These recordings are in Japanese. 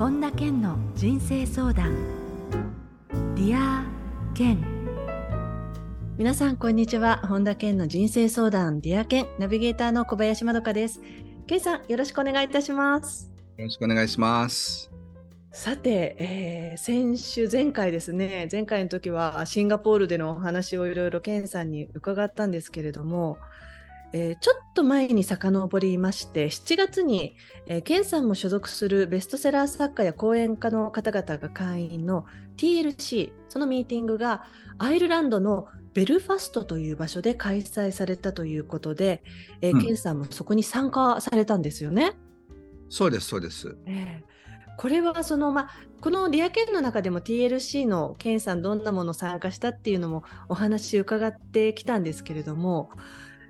本田健の人生相談。 Dear Ken。皆さんこんにちは。本田健の人生相談。 Dear Ken。ナビゲーターの小林まどかです。健さんよろしくお願いいたします。よろしくお願いします。さて、えー、先週前回ですね。前回の時はシンガポールでのお話をいろいろ健さんに伺ったんですけれどもえー、ちょっと前に遡りまして7月に、えー、ケンさんも所属するベストセラー作家や講演家の方々が会員の TLC そのミーティングがアイルランドのベルファストという場所で開催されたということで、えー、うん、ケンさんもそこに参加されたんですよね。そうですそうです。えーこれはその、まあ、このリアケンの中でも TLC のケンさんどんなもの参加したっていうのもお話伺ってきたんですけれども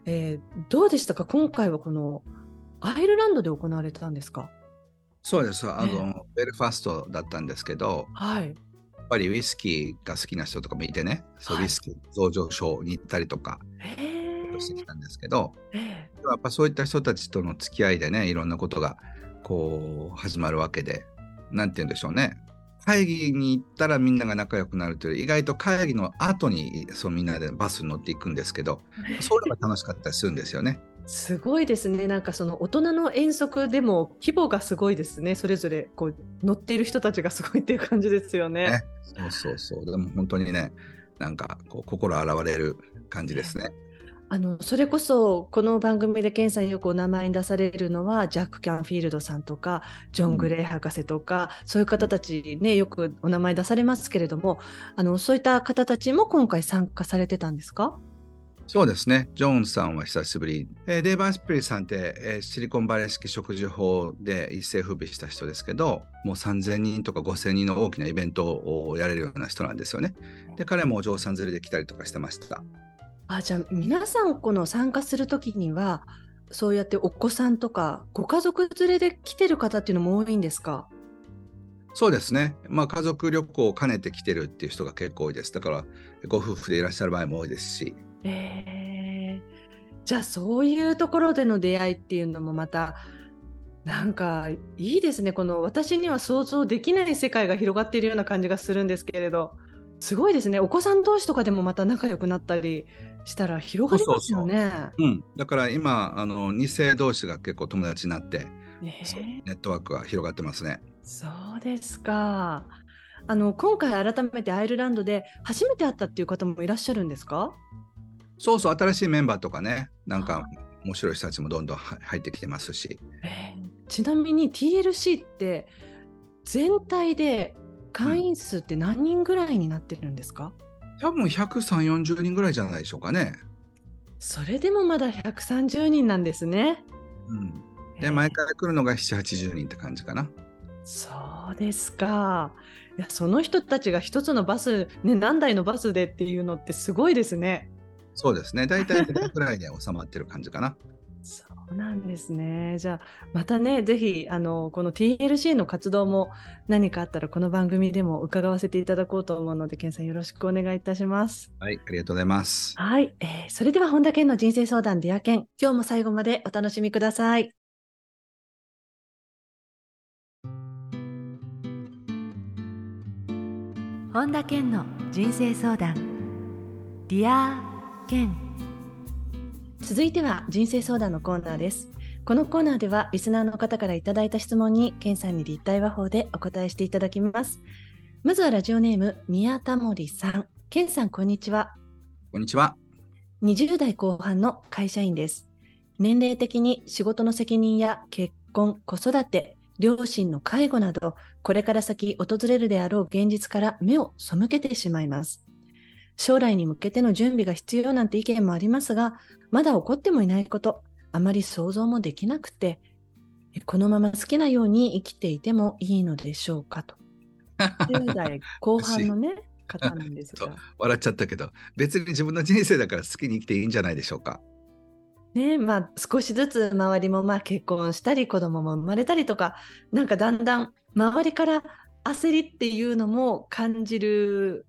えー、どうでしたか？今回はこのアイルランドで行われたんですか？そうです。あの、えー、ベルファストだったんですけど、はい、やっぱりウイスキーが好きな人とかもいてね、そうウイスキー増上症に行ったりとか、してきたんですけど、えー、やっぱそういった人たちとの付き合いでねいろんなことがこう始まるわけで何て言うんでしょうね会議に行ったらみんなが仲良くなるという意外と会議の後にそうみんなでバスに乗っていくんですけどそういうのが楽しかったりするんですよね。すごいですね。なんかその大人の遠足でも規模がすごいですね。それぞれこう乗っている人たちがすごいっていう感じですよね。ねそうそうそう。でも本当にね、なんかこう心洗われる感じですね。あのそれこそこの番組でケンさんよくお名前に出されるのはジャック・キャンフィールドさんとかジョン・グレイ博士とか、うん、そういう方たちねよくお名前出されますけれどもあのそういった方たちも今回参加されてたんですか？そうですね。ジョンさんは久しぶり。えー、デイブ・アスプリーさんって、えー、シリコンバレー式食事法で一世風靡した人ですけど、もう3000人とか5000人の大きなイベントをやれるような人なんですよね。で、彼もお嬢さん連れで来たりとかしてました。あじゃあ皆さんこの参加する時にはそうやってお子さんとかご家族連れで来てる方っていうのも多いんですか？そうですね、まあ、家族旅行を兼ねて来てるっていう人が結構多いです。だからご夫婦でいらっしゃる場合も多いですし。えー、じゃあそういうところでの出会いっていうのもまたなんかいいですね。この私には想像できない世界が広がっているような感じがするんですけれど。すごいですね。お子さん同士とかでもまた仲良くなったりしたら広がりますよね。うん、だから今あの2世同士が結構友達になって、ネットワークが広がってますね。そうですか。あの今回改めてアイルランドで初めて会ったっていう方もいらっしゃるんですか？そうそう新しいメンバーとかねなんか面白い人たちもどんどん入ってきてますし、えー、ちなみに TLC って全体で会員数って何人ぐらいになってるんですか、多分130、40人ぐらいじゃないでしょうかね。それでもまだ130人なんですね。うん。で、毎回来るのが7、80人って感じかな。そうですか。いや、その人たちが一つのバス、ね、何台のバスでっていうのってすごいですね。そうですね。大体くらいで収まってる感じかな。そうなんですね。じゃあ、またね、ぜひ、あの、この TLC の活動も何かあったら、この番組でも伺わせていただこうと思うので、健さんよろしくお願いいたします。はい、ありがとうございます。はい、えー、それでは本田健の人生相談 Dear Ken、今日も最後までお楽しみください。本田健の人生相談 Dear Ken 続いては人生相談のコーナーです。このコーナーではリスナーの方からいただいた質問にケンさんに立体話法でお答えしていただきます。まずはラジオネーム宮田森さん。ケンさんこんにちは。こんにちは。20代後半の会社員です。年齢的に仕事の責任や結婚、子育て、両親の介護など、これから先訪れるであろう現実から目を背けてしまいます。将来に向けての準備が必要なんて意見もありますが、まだ起こってもいないこと、あまり想像もできなくて、このまま好きなように生きていてもいいのでしょうかと。10代後半のね、方なんですが。笑っちゃったけど、別に自分の人生だから好きに生きていいんじゃないでしょうか。ねまあ少しずつ周りもまあ結婚したり子供も生まれたりとかなんかだんだん周りから焦りっていうのも感じる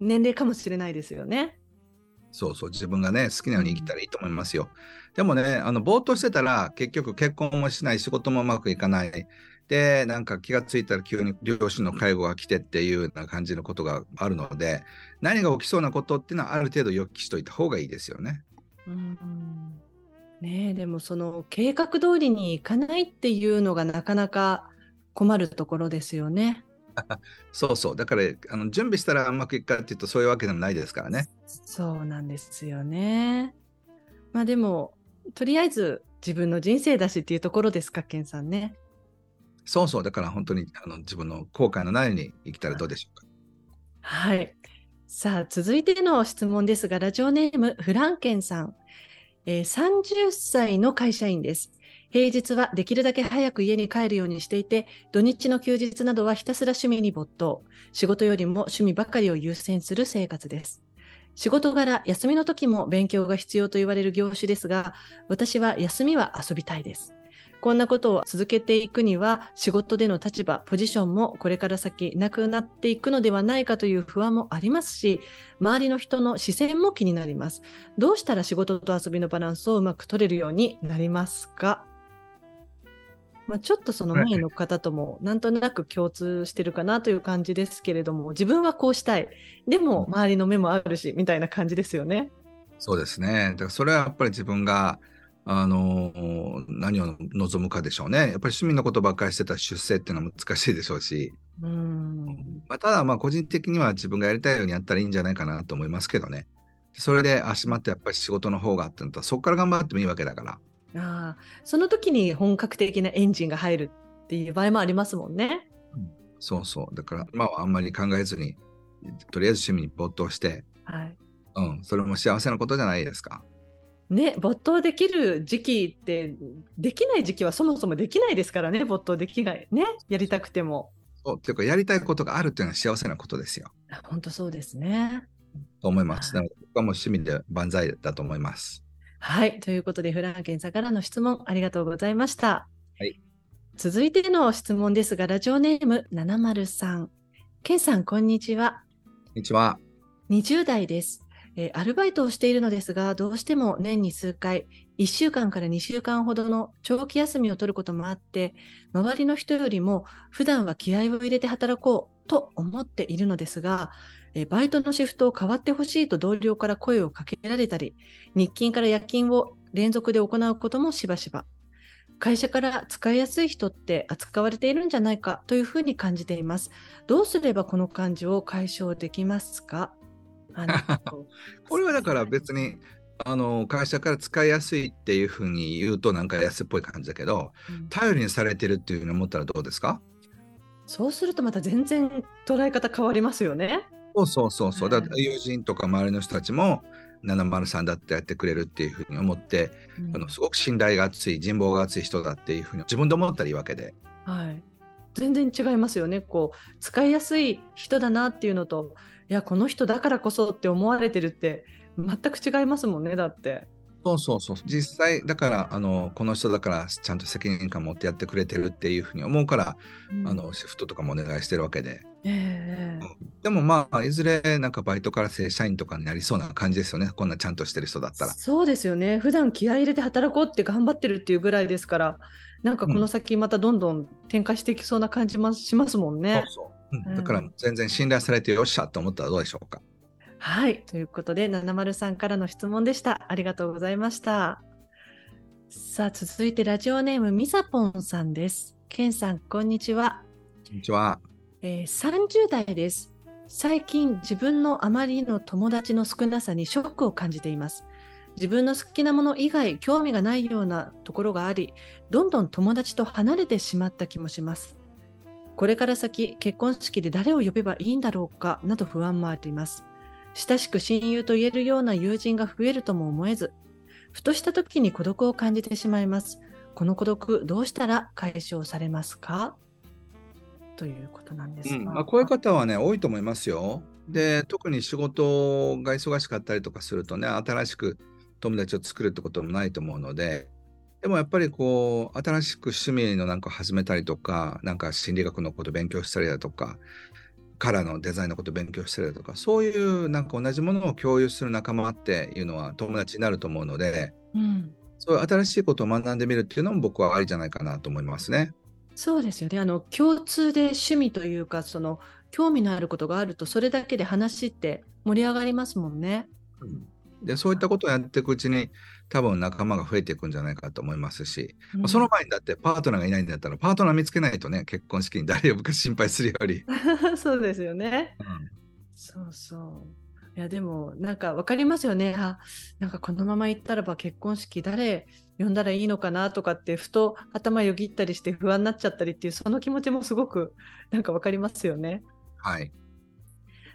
年齢かもしれないですよね。そうそう、自分がね、好きなように生きたらいいと思いますよ。でもね、あの、ぼーっとしてたら、結局結婚もしない、仕事もうまくいかない。で、なんか気がついたら急に両親の介護が来てっていうような感じのことがあるので、何が起きそうなことっていうのはある程度予期しといた方がいいですよね。うんねでもその計画通りにいかないっていうのがなかなか困るところですよね。そうそう。だからあの準備したらうまくいくかっていうとそういうわけでもないですからね。そうなんですよね。まあでもとりあえず自分の人生だしっていうところですか、ケンさんね。そうそう。だから本当にあの自分の後悔のないように生きたらどうでしょうか。はい。さあ、続いての質問ですが、ラジオネームフランケンさん。えー、30歳の会社員です。平日はできるだけ早く家に帰るようにしていて、土日の休日などはひたすら趣味に没頭。仕事よりも趣味ばかりを優先する生活です。仕事柄、休みの時も勉強が必要と言われる業種ですが、私は休みは遊びたいです。こんなことを続けていくには、仕事での立場、ポジションもこれから先なくなっていくのではないかという不安もありますし、周りの人の視線も気になります。どうしたら仕事と遊びのバランスをうまく取れるようになりますか？まあ、ちょっとその前の方ともなんとなく共通してるかなという感じですけれども、自分はこうしたい。でも周りの目もあるし、みたいな感じですよね。そうですね。だからそれはやっぱり自分があの何を望むかでしょうね。やっぱり趣味のことばっかりしてたら出世っていうのは難しいでしょうし。うんまあ、ただまあ個人的には自分がやりたいようにやったらいいんじゃないかなと思いますけどね。それで足まってやっぱり仕事の方があってそこから頑張ってもいいわけだから。あその時に本格的なエンジンが入るっていう場合もありますもんね。うん、そうそう。だから、まあ、あんまり考えずに、とりあえず趣味に没頭して、はい、うん、それも幸せなことじゃないですか。ね、没頭できる時期って、できない時期はそもそもできないですからね、没頭できない。ね、やりたくても。そうっていうか、やりたいことがあるっていうのは幸せなことですよ。本当そうですね。と思います。なので、僕はもう趣味で万歳だと思います。はい。ということで、フランケンさんからの質問ありがとうございました。はい。続いての質問ですが、ラジオネーム703。ケンさん、こんにちは。こんにちは。20代です。えー、アルバイトをしているのですが、どうしても年に数回、1週間から2週間ほどの長期休みを取ることもあって、周りの人よりも普段は気合を入れて働こうと思っているのですが、えバイトのシフトを変わってほしいと同僚から声をかけられたり、日勤から夜勤を連続で行うこともしばしば。会社から使いやすい人って扱われているんじゃないかというふうに感じています。どうすればこの感じを解消できますか？これはだから別にあの会社から使いやすいっていうふうに言うとなんか安っぽい感じだけど、うん、頼りにされてるっていうふうに思ったらどうですか？そうするとまた全然捉え方変わりますよね。そうそうそうそう。だ友人とか周りの人たちも703だってやってくれるっていうふうに思って、うん、あのすごく信頼が厚い人望が厚い人だっていうふうに自分で思ったらいいわけで。はい。全然違いますよね。こう使いやすい人だなっていうのと、いやこの人だからこそって思われてるって全く違いますもんね。だって。そうそうそう。実際だからあのこの人だからちゃんと責任感持ってやってくれてるっていうふうに思うから、うん、あのシフトとかもお願いしてるわけで、えー、でもまあいずれなんかバイトから正社員とかになりそうな感じですよね。こんなちゃんとしてる人だったら。そうですよね。普段気合い入れて働こうって頑張ってるっていうぐらいですからなんかこの先またどんどん展開していきそうな感じもしますもんね、そうそう。うん、だから全然信頼されてよっしゃと思ったらどうでしょうかはい。ということで、70さんからの質問でした。ありがとうございました。さあ、続いてラジオネームみさぽんさんです。けんさん、こんにちは。こんにちは。えー、30代です。最近、自分のあまりの友達の少なさにショックを感じています。自分の好きなもの以外、興味がないようなところがあり、どんどん友達と離れてしまった気もします。これから先、結婚式で誰を呼べばいいんだろうか、など不安もあります。親しく親友と言えるような友人が増えるとも思えず、ふとした時に孤独を感じてしまいます。この孤独、どうしたら解消されますか？ということなんですが、うんまあ、こういう方はね、多いと思いますよ。で、特に仕事が忙しかったりとかするとね、新しく友達を作るってこともないと思うので、でもやっぱりこう、新しく趣味のなんか始めたりとか、なんか心理学のこと勉強したりだとか、カラーのデザインのことを勉強したりとかそういうなんか同じものを共有する仲間っていうのは友達になると思うので、うん、そういう新しいことを学んでみるっていうのも僕はありじゃないかなと思いますね。そうですよね。あの共通で趣味というか、その興味のあることがあると、それだけで話って盛り上がりますもんね。うんでそういったことをやっていくうちに多分仲間が増えていくんじゃないかと思いますし、うんその前にだってパートナーがいないんだったらパートナー見つけないとね結婚式に誰呼ぶか心配するより、そうですよね。うんそうそう。いやでもなんかわかりますよね。あなんかこのまま行ったらば結婚式誰呼んだらいいのかなとかってふと頭よぎったりして不安になっちゃったりっていうその気持ちもすごくなんかわかりますよね。はい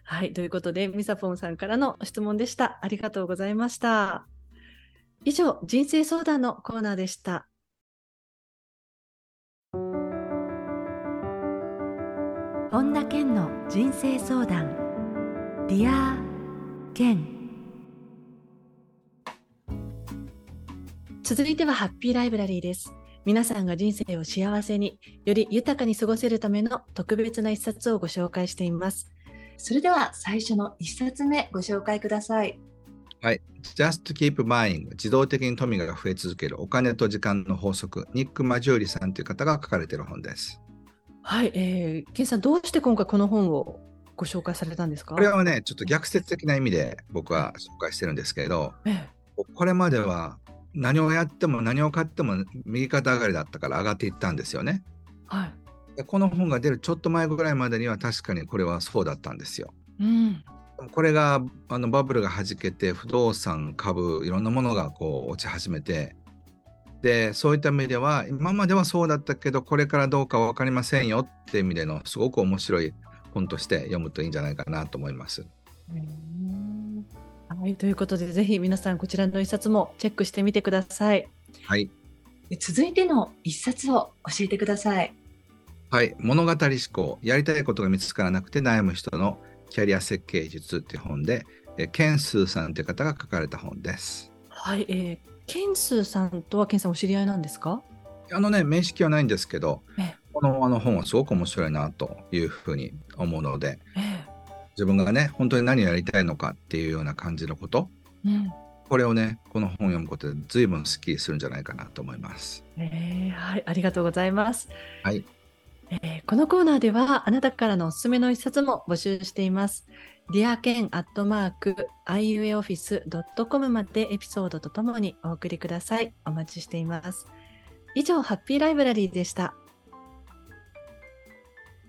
はい。ということでミサポンさんからの質問でした。ありがとうございました。以上、人生相談のコーナーでした。本田健の人生相談 Dear Ken 続いてはハッピーライブラリーです皆さんが人生を幸せにより豊かに過ごせるための特別な一冊をご紹介していますそれでは最初の一冊目ご紹介ください。はい。Just Keep Buying 自動的に富が増え続けるお金と時間の法則。ニック・マジューリさんという方が書かれている本です。はい、えー、ケンさんどうして今回この本をご紹介されたんですか？これはねちょっと逆説的な意味で僕は紹介してるんですけれどえこれまでは何をやっても何を買っても右肩上がりだったから上がっていったんですよね。えはい。でこの本が出るちょっと前ぐらいまでには確かにこれはそうだったんですよ。うんこれがあのバブルがはじけて不動産株いろんなものがこう落ち始めてでそういった意味では今まではそうだったけどこれからどうか分かりませんよっていう意味でのすごく面白い本として読むといいんじゃないかなと思います。うんはい、ということで、ぜひ皆さんこちらの一冊もチェックしてみてください。はい、続いての一冊を教えてください。はい、物語思考やりたいことが見つからなくて悩む人のキャリア設計術っていう本でえケンスーさんという方が書かれた本です。はい、えー、ケンスーさんとはケンさんお知り合いなんですか？あのね面識はないんですけどええこのあの本はすごく面白いなというふうに思うのでえ自分がね本当に何をやりたいのかっていうような感じのことえうんこれをねこの本を読むことで随分スッキリするんじゃないかなと思います。えーはい、ありがとうございます。はい、えーこのコーナーではあなたからのおすすめの一冊も募集しています。ディアケンアットマーク iueoffice.com までエピソードとともにお送りください。お待ちしています。以上、ハッピーライブラリーでした。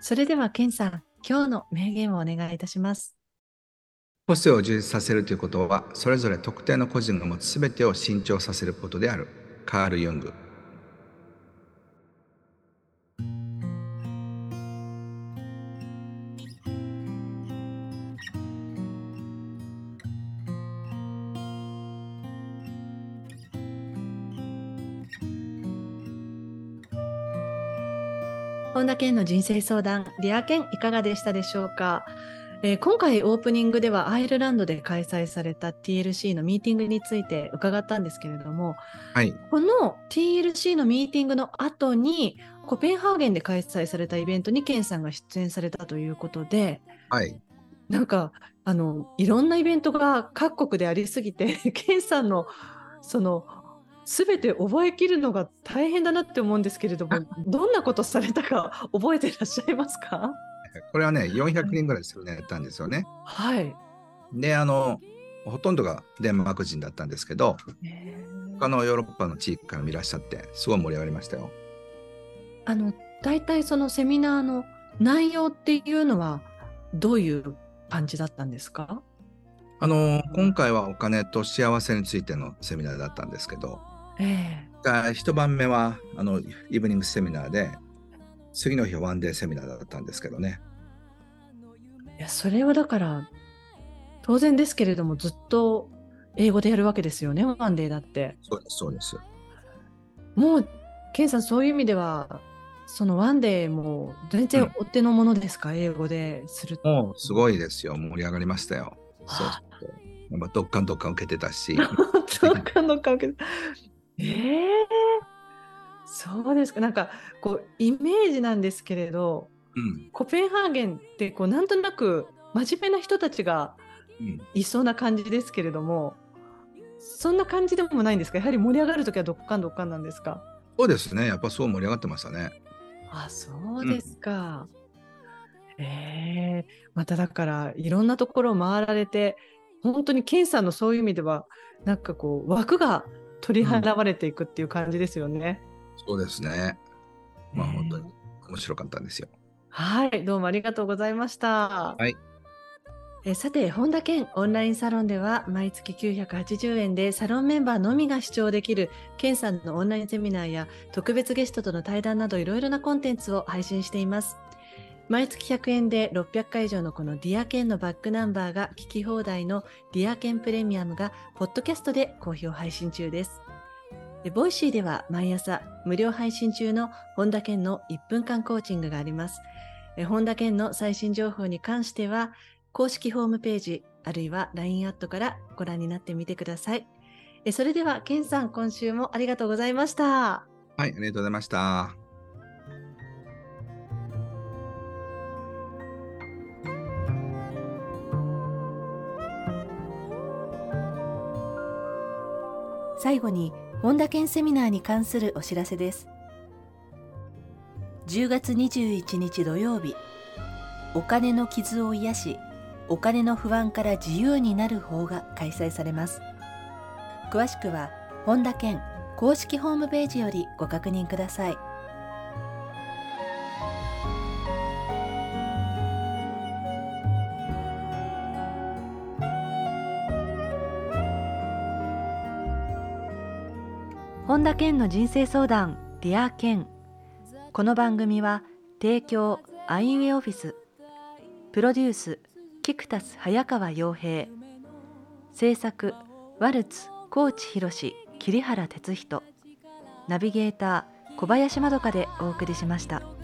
それではケンさん、今日の名言をお願いいたします。個性を充実させるということはそれぞれ特定の個人が持つ全てを伸長させることであるカール・ユング本田健の人生相談、 Dear Ken いかがでしたでしょうか、えー今回オープニングではアイルランドで開催された TLC のミーティングについて伺ったんですけれども、はい。この TLC のミーティングの後にコペンハーゲンで開催されたイベントにケンさんが出演されたということで、はい。なんかあのいろんなイベントが各国でありすぎて、ケンさんのその全て覚えきるのが大変だなって思うんですけれども、どんなことされたか 覚えていらっしゃいますか？これはね400人ぐらいするのやったんですよね。はい。であのほとんどがデンマーク人だったんですけど他のヨーロッパの地域からもいらっしゃってすごい盛り上がりましたよ。あの大体そのセミナーの内容っていうのはどういう感じだったんですか？あの今回はお金と幸せについてのセミナーだったんですけどえが一晩目はあのイブニングセミナーで次の日はワンデーセミナーだったんですけどね。えいやそれはだから当然ですけれどもずっと英語でやるわけですよねワンデーだって。そうですそうです。もうケンさんそういう意味ではそのワンデーも全然お手の物ですか、英語ですると。もうすごいですよ。盛り上がりましたよ。そうはそう。やっぱどっかんどっかん受けてたし。そうかのかけええそうですか。なんかこうイメージなんですけれどうん。コペンハーゲンってこうなんとなく真面目な人たちがうん。いそうな感じですけれどもそんな感じでもないんですか？やはり盛り上がるときはどっかんどっかんなんですか？そうですね。やっぱそう盛り上がってましたね。あ、そうですか。うん、ええー、まただからいろんなところを回られて、本当にケンさんのそういう意味ではなんかこう枠が取り払われていくっていう感じですよね。うん、そうですね。まあ、本当に面白かったんですよ。はい、どうもありがとうございました。はい。えさて、本田健オンラインサロンでは毎月980円でサロンメンバーのみが視聴できる健さんのオンラインセミナーや特別ゲストとの対談などいろいろなコンテンツを配信しています。毎月100円で600回以上のこの Dear Ken のバックナンバーが聞き放題の Dear Ken プレミアムがポッドキャストで好評配信中です。 Voicy では毎朝無料配信中の本田健の1分間コーチングがあります。本田健の最新情報に関しては公式ホームページあるいは LINE アットからご覧になってみてください。それでは健さん今週もありがとうございました。はい、ありがとうございました。最後に本田健セミナーに関するお知らせです。10月21日土曜日お金の傷を癒しお金の不安から自由になる方が開催されます。詳しくは本田健公式ホームページよりご確認ください。本田健の人生相談 Dear Ken この番組は提供アイウェイオフィスプロデュースキクタス早川洋平。制作ワルツ高知博桐原哲人。ナビゲーター小林まどかでお送りしました。